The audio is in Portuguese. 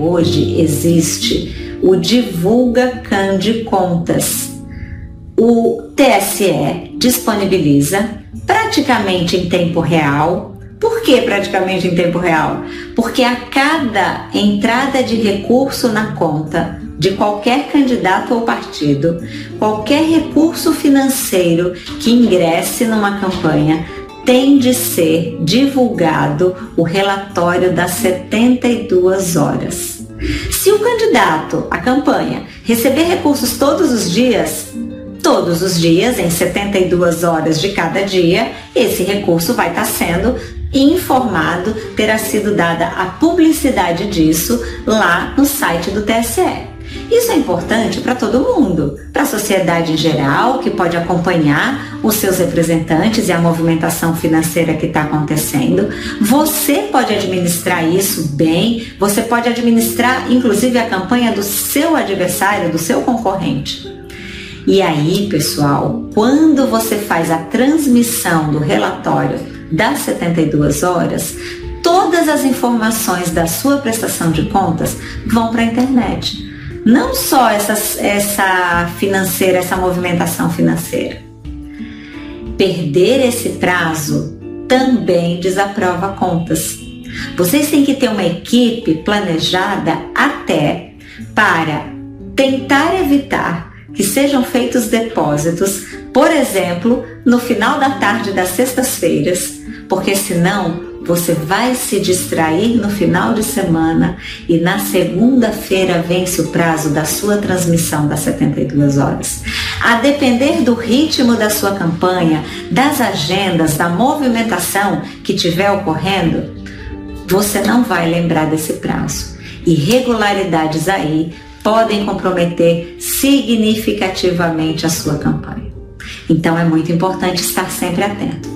hoje existe o Divulga Can de Contas. O TSE disponibiliza praticamente em tempo real. Por que praticamente em tempo real? Porque a cada entrada de recurso na conta de qualquer candidato ou partido, qualquer recurso financeiro que ingresse numa campanha tem de ser divulgado o relatório das 72 horas. Se o candidato, a campanha, receber recursos todos os dias, todos os dias, em 72 horas de cada dia, esse recurso vai estar sendo informado, terá sido dada a publicidade disso lá no site do TSE. Isso é importante para todo mundo, para a sociedade em geral, que pode acompanhar os seus representantes e a movimentação financeira que está acontecendo. Você pode administrar isso bem, você pode administrar inclusive a campanha do seu adversário, do seu concorrente. E aí, pessoal, quando você faz a transmissão do relatório das 72 horas, todas as informações da sua prestação de contas vão para a internet não só essa, essa financeira, essa movimentação financeira. Perder esse prazo também desaprova contas. Vocês têm que ter uma equipe planejada até para tentar evitar que sejam feitos depósitos, por exemplo, no final da tarde das sextas-feiras, porque senão você vai se distrair no final de semana e na segunda-feira vence o prazo da sua transmissão das 72 horas. A depender do ritmo da sua campanha, das agendas, da movimentação que tiver ocorrendo, você não vai lembrar desse prazo. Irregularidades aí podem comprometer significativamente a sua campanha. Então é muito importante estar sempre atento.